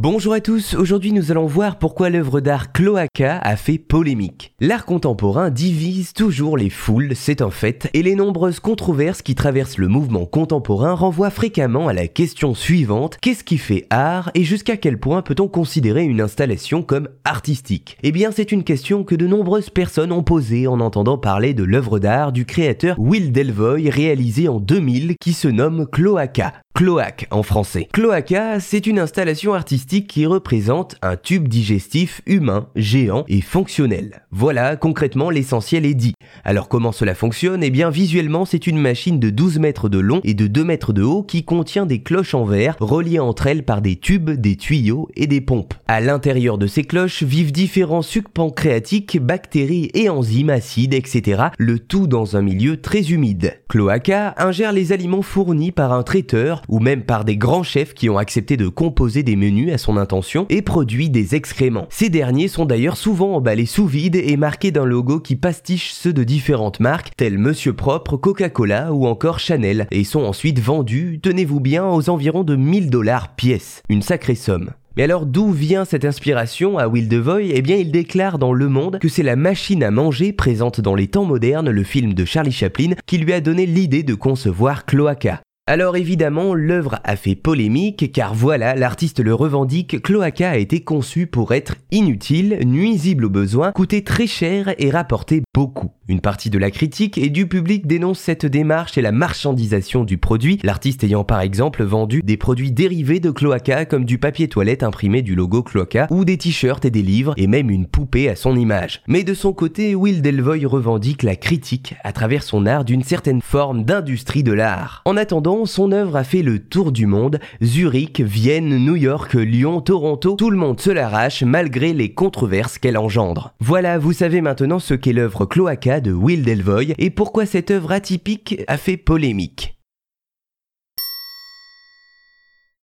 Bonjour à tous, aujourd'hui nous allons voir pourquoi l'œuvre d'art Cloaca a fait polémique. L'art contemporain divise toujours les foules, c'est un fait, et les nombreuses controverses qui traversent le mouvement contemporain renvoient fréquemment à la question suivante, qu'est-ce qui fait art et jusqu'à quel point peut-on considérer une installation comme artistique? Eh bien c'est une question que de nombreuses personnes ont posée en entendant parler de l'œuvre d'art du créateur Will Delvoye réalisée en 2000 qui se nomme Cloaca cloaque en français. Cloaca, c'est une installation artistique qui représente un tube digestif humain, géant et fonctionnel. Voilà, concrètement, l'essentiel est dit. Alors comment cela fonctionne? Eh bien, visuellement, c'est une machine de 12 mètres de long et de 2 mètres de haut qui contient des cloches en verre reliées entre elles par des tubes, des tuyaux et des pompes. À l'intérieur de ces cloches vivent différents sucs pancréatiques, bactéries et enzymes acides, etc. Le tout dans un milieu très humide. Cloaca ingère les aliments fournis par un traiteur ou même par des grands chefs qui ont accepté de composer des menus à son intention et produit des excréments. Ces derniers sont d'ailleurs souvent emballés sous vide et marqués d'un logo qui pastiche ceux de différentes marques telles Monsieur Propre, Coca-Cola ou encore Chanel et sont ensuite vendus, tenez-vous bien, aux environs de 1000 dollars pièce. Une sacrée somme. Mais alors d'où vient cette inspiration à Will Devoy Eh bien il déclare dans Le Monde que c'est la machine à manger présente dans les temps modernes, le film de Charlie Chaplin, qui lui a donné l'idée de concevoir Cloaca. Alors évidemment, l'œuvre a fait polémique car voilà, l'artiste le revendique, Cloaca a été conçu pour être inutile, nuisible aux besoins, coûter très cher et rapporter beaucoup. Une partie de la critique et du public dénonce cette démarche et la marchandisation du produit, l'artiste ayant par exemple vendu des produits dérivés de Cloaca comme du papier toilette imprimé du logo Cloaca ou des t-shirts et des livres et même une poupée à son image. Mais de son côté, Will Delvoye revendique la critique à travers son art d'une certaine forme d'industrie de l'art. En attendant, son œuvre a fait le tour du monde, Zurich, Vienne, New York, Lyon, Toronto, tout le monde se l'arrache malgré les controverses qu'elle engendre. Voilà, vous savez maintenant ce qu'est l'œuvre Cloaca de Will Delvoye et pourquoi cette œuvre atypique a fait polémique.